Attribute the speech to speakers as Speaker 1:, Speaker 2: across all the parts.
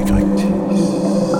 Speaker 1: avec rectice.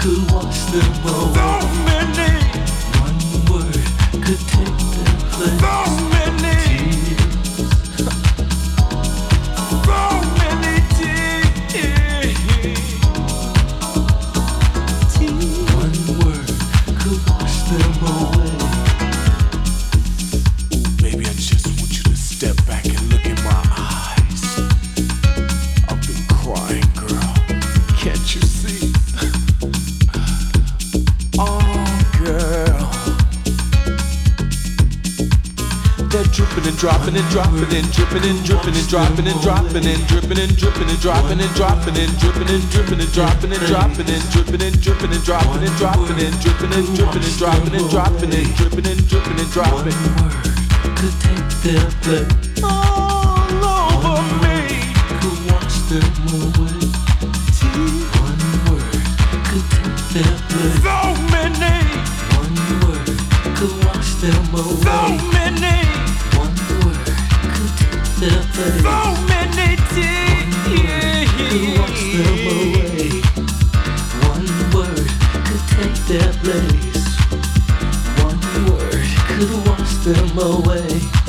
Speaker 1: could wash them away. So many. One word could take their place. So dropping and dropping and dripping and dripping and dropping and dropping and dripping and dripping and dropping and dropping and dripping and dripping and dropping and dropping and dripping and dripping and dropping and dropping and dripping and dripping and dropping and dropping and dripping and dripping and dropping. One word could take their breath all over me. Could wash them away. One word could take their breath. So many. One word could wash them away. So many days. So many days. could wash them away? One word could take their place. One word could wash them away.